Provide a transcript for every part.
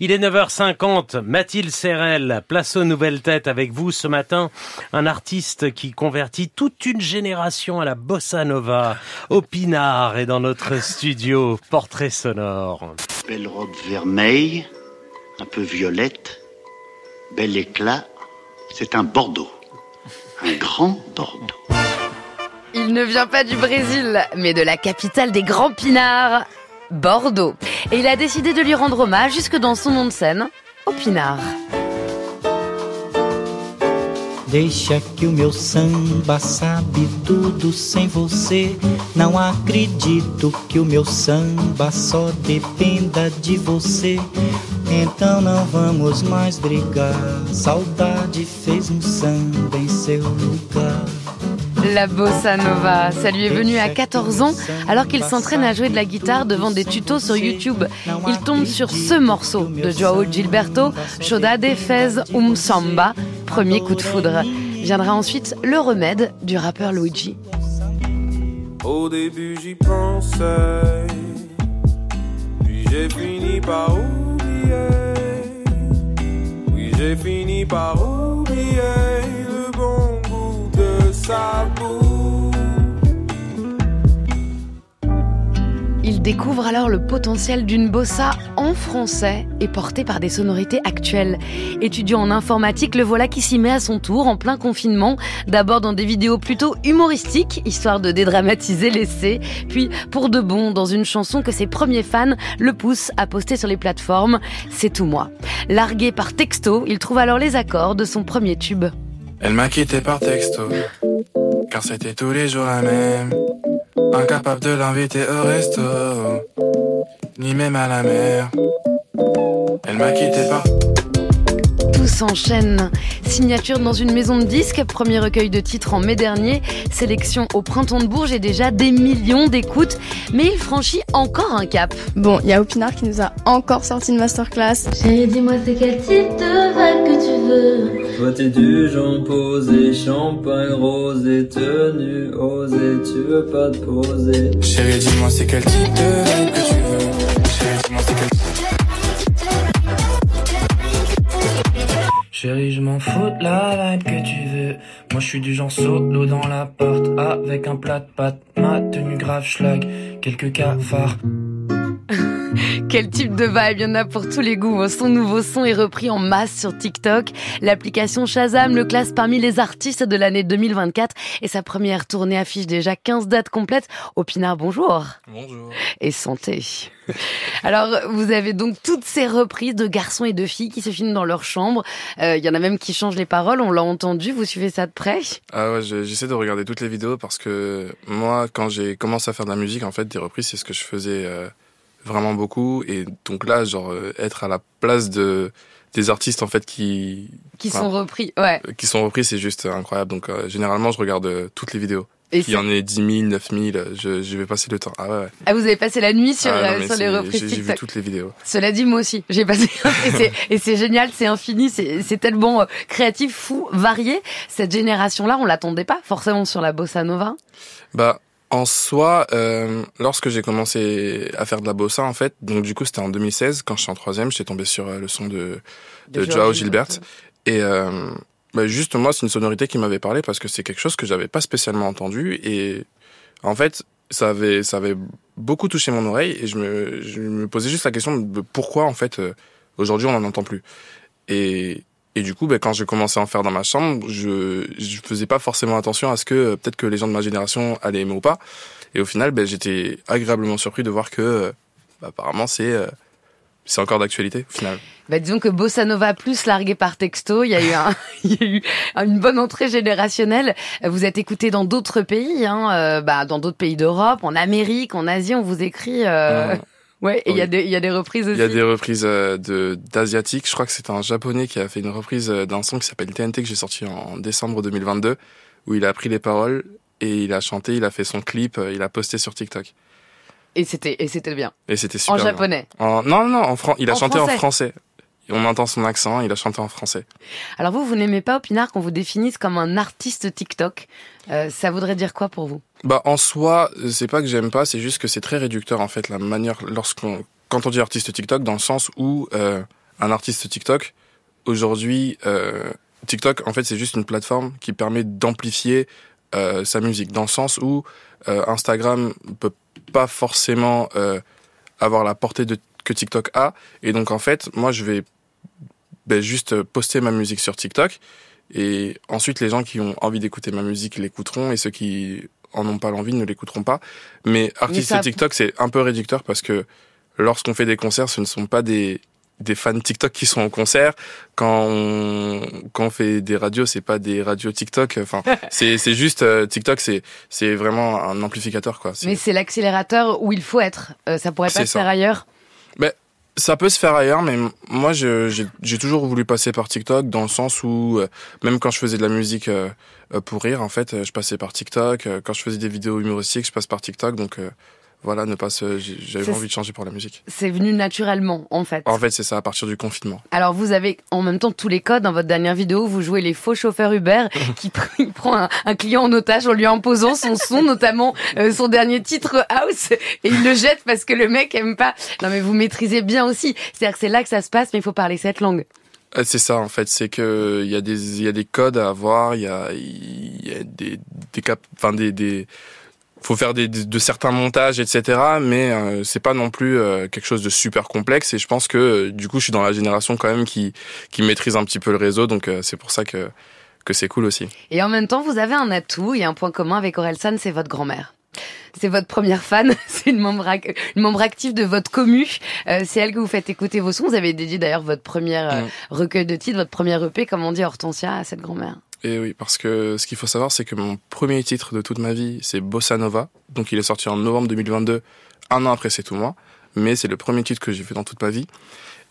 Il est 9h50, Mathilde Serrel, place aux nouvelles têtes avec vous ce matin, un artiste qui convertit toute une génération à la bossa nova. Opinard est dans notre studio, portrait sonore. Belle robe vermeille, un peu violette, bel éclat, c'est un Bordeaux, un grand Bordeaux. Il ne vient pas du Brésil, mais de la capitale des grands pinards, Bordeaux. Et il a décidé de lui rendre hommage jusque dans son nom de scène, au Pinard. Deixa que o meu samba sabe tudo sem você. Não acredito que o meu samba só dependa de você. Então não vamos mais brigar. Saudade fez um samba em seu lugar. La bossa nova, ça lui est venu à 14 ans alors qu'il s'entraîne à jouer de la guitare devant des tutos sur YouTube. Il tombe sur ce morceau de Joao Gilberto, Chodade Fez Um Samba, premier coup de foudre. Viendra ensuite le remède du rappeur Luigi. Au début j'y pensais, puis j'ai fini par oublier. Oui, j'ai fini par oublier Il découvre alors le potentiel d'une bossa en français et portée par des sonorités actuelles. Étudiant en informatique, le voilà qui s'y met à son tour en plein confinement, d'abord dans des vidéos plutôt humoristiques, histoire de dédramatiser l'essai, puis pour de bon dans une chanson que ses premiers fans le poussent à poster sur les plateformes, C'est tout moi. Largué par texto, il trouve alors les accords de son premier tube. Elle m'a quitté par texto, car c'était tous les jours la même. Incapable de l'inviter au resto, ni même à la mer. Elle m'a quitté par. Tout s'enchaîne. Signature dans une maison de disques, premier recueil de titres en mai dernier, sélection au printemps de Bourges et déjà des millions d'écoutes. Mais il franchit encore un cap. Bon, il y a Opinard qui nous a encore sorti une masterclass. Chérie, dis-moi c'est quel type de vibe que tu veux? Toi t'es du genre posé, champagne rosé, tenue osée, tu veux pas te poser. Chérie, dis-moi c'est quel type de vibe Chérie, je m'en fous de la vibe que tu veux. Moi, je suis du genre solo dans l'appart, avec un plat de pâtes, ma tenue grave schlag, quelques cafards. Quel type de vibe, il y en a pour tous les goûts. Son nouveau son est repris en masse sur TikTok. L'application Shazam le classe parmi les artistes de l'année 2024 et sa première tournée affiche déjà 15 dates complètes. Opinard, bonjour. Bonjour. Et santé. Alors, vous avez donc toutes ces reprises de garçons et de filles qui se filment dans leur chambre. Euh, Il y en a même qui changent les paroles, on l'a entendu. Vous suivez ça de près? Ah ouais, je- j'essaie de regarder toutes les vidéos parce que moi, quand j'ai commencé à faire de la musique, en fait, des reprises, c'est ce que je faisais euh, vraiment beaucoup. Et donc là, genre, euh, être à la place de des artistes en fait qui Qui enfin, sont repris, ouais. qui sont repris, c'est juste incroyable. Donc euh, généralement, je regarde euh, toutes les vidéos. Et Qu'il y en ait 10 000, 9 000, je, je vais passer le temps. Ah ouais, ouais. Ah, vous avez passé la nuit sur, Ah non, euh, sur les reprises j'ai- J'ai vu toutes les vidéos. Cela dit, moi aussi, j'ai passé. et c'est- génial, c'est infini, c'est c'est tellement euh, créatif, fou, varié. Cette génération-là, on l'attendait pas forcément sur la bossa nova. Bah, en soi, euh, lorsque j'ai commencé à faire de la bossa, en fait, donc du coup, c'était en 2016, quand je suis en troisième, j'étais tombé sur euh, le son de, de, De Joao Gilbert. Et euh, bah, juste, moi, c'est une sonorité qui m'avait parlé parce que c'est quelque chose que j'avais pas spécialement entendu. Et en fait, ça avait, ça avait beaucoup touché mon oreille et je me, je me posais juste la question de pourquoi, en fait, euh, aujourd'hui, on n'en entend plus. Et, et du coup, bah, quand j'ai commencé à en faire dans ma chambre, je je faisais pas forcément attention à ce que euh, peut-être que les gens de ma génération allaient aimer ou pas. Et au final, ben, j'étais agréablement surpris de voir que euh, bah, apparemment c'est euh, c'est encore d'actualité au final. Bah, disons que bossa nova plus largué par texto, il y a eu, un, il y a eu une bonne entrée générationnelle. Vous êtes écouté dans d'autres pays, hein, euh, bah, dans d'autres pays d'Europe, en Amérique, en Asie, on vous écrit. Euh... Ouais, et il y a oui. des, il y a des reprises aussi. Il y a des reprises euh, de d'asiatiques. Je crois que c'est un japonais qui a fait une reprise euh, d'un son qui s'appelle TNT que j'ai sorti en décembre 2022 où il a pris les paroles et il a chanté, il a fait son clip, euh, il a posté sur TikTok. Et c'était, et c'était bien. Et c'était super. En bien. japonais. En- non, non, en fran... il a En chanté français. en français. On entend son accent, il a chanté en français. Alors vous, vous n'aimez pas, Opinard, qu'on vous définisse comme un artiste TikTok. Euh, ça voudrait dire quoi pour vous? Bah en soi, c'est pas que j'aime pas, c'est juste que c'est très réducteur en fait la manière lorsqu'on quand on dit artiste TikTok dans le sens où euh, un artiste TikTok, aujourd'hui, euh, TikTok, en fait, c'est juste une plateforme qui permet d'amplifier euh, sa musique, dans le sens où euh, Instagram peut pas forcément euh, avoir la portée de, que TikTok a, et donc en fait, moi, je vais ben, juste poster ma musique sur TikTok, et ensuite, les gens qui ont envie d'écouter ma musique l'écouteront, et ceux qui en ont pas l'envie ne l'écouteront pas. Mais artiste ça- TikTok, c'est un peu réducteur parce que lorsqu'on fait des concerts, ce ne sont pas des des fans TikTok qui sont au concert. Quand on, quand on fait des radios, c'est pas des radios TikTok. Enfin, c'est c'est juste euh, TikTok, c'est c'est vraiment un amplificateur quoi. Mais c'est l'accélérateur où il faut être. Euh, ça pourrait pas se faire ailleurs. Ça peut se faire ailleurs, mais moi, j'ai toujours voulu passer par TikTok dans le sens où, euh, même quand je faisais de la musique euh, euh, pour rire, en fait, je passais par TikTok. Quand je faisais des vidéos humoristiques, je passe par TikTok. Donc voilà, ne pas se- j'avais envie de changer pour la musique. C'est venu naturellement, en fait. En fait, c'est ça, à partir du confinement. Alors vous avez en même temps tous les codes dans votre dernière vidéo. Vous jouez les faux chauffeurs Uber qui prend un, un client en otage en lui imposant son son, notamment euh, son dernier titre House, et il le jette parce que le mec aime pas. Non mais vous maîtrisez bien aussi. C'est-à-dire que c'est là que ça se passe, mais il faut parler cette langue. Euh, C'est ça en fait, c'est que il y a des il y a des codes à avoir, il y a il y a des des cap, enfin des des faut faire des, de certains montages etc. Mais euh, c'est pas non plus euh, quelque chose de super complexe et je pense que euh, du coup je suis dans la génération quand même qui qui maîtrise un petit peu le réseau donc euh, c'est pour ça que que c'est cool aussi. Et en même temps, vous avez un atout et un point commun avec Orelsan, c'est votre grand-mère. C'est votre première fan, c'est une membre, une membre active de votre commu. Euh, c'est elle que vous faites écouter vos sons. Vous avez dédié d'ailleurs votre première Mm. recueil de titres, votre première EP, comme on dit Hortensia, à cette grand-mère. Et oui, parce que ce qu'il faut savoir, c'est que mon premier titre de toute ma vie, c'est Bossa Nova. Donc il est sorti en novembre 2022, un an après C'est tout moi. Mais c'est le premier titre que j'ai fait dans toute ma vie.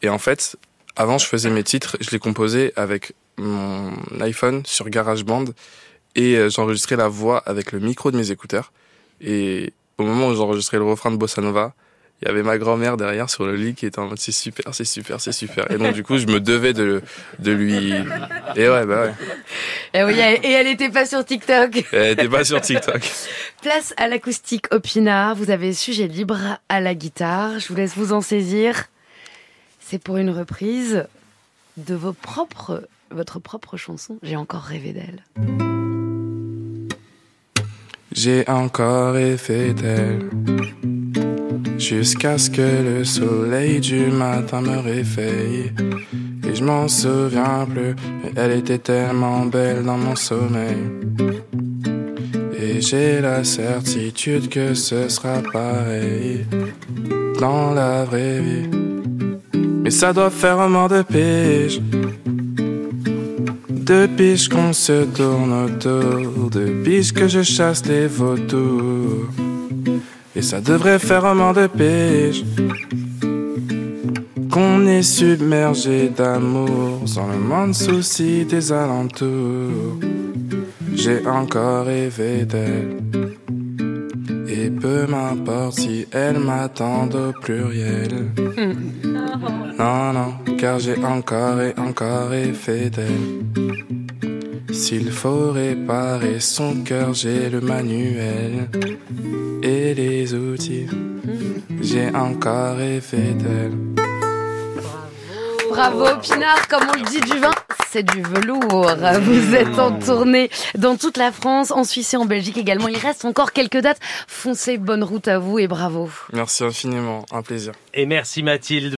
Et en fait, avant, je faisais mes titres, je les composais avec mon iPhone sur GarageBand et euh, j'enregistrais la voix avec le micro de mes écouteurs. Et au moment où j'enregistrais le refrain de Bossa Nova, il y avait ma grand-mère derrière sur le lit qui était en mode c'est super, c'est super, c'est super. Et donc du coup, je me devais de, de lui... Et ouais, bah ouais. Et, oui, elle- et elle était pas sur TikTok. Elle était pas sur TikTok. Place à l'acoustique Opina. Vous avez sujet libre à la guitare. Je vous laisse vous en saisir. C'est pour une reprise de vos propres, votre propre chanson. J'ai encore rêvé d'elle. J'ai encore rêvé d'elle Jusqu'à ce que le soleil du matin me réveille je m'en souviens plus. Mais elle était tellement belle dans mon sommeil. Et j'ai la certitude que ce sera pareil Dans la vraie vie. Mais ça doit faire un mort de pige. Depuis qu'on se tourne autour, depuis que je chasse les vautours. Et ça devrait faire un mort de pige. Qu'on est submergé d'amour, sans le monde souci des alentours. J'ai encore rêvé d'elle. Et peu m'importe si elle m'attend au pluriel. Non, non, car j'ai encore et encore rêvé d'elle. S'il faut réparer son cœur, j'ai le manuel et les outils. J'ai encore rêvé d'elle. Bravo Pinard, comme on le dit du vin, c'est du velours. Vous êtes en tournée dans toute la France, en Suisse et en Belgique également. Il reste encore quelques dates. Foncez, bonne route à vous et bravo. Merci infiniment, un plaisir. Et merci Mathilde.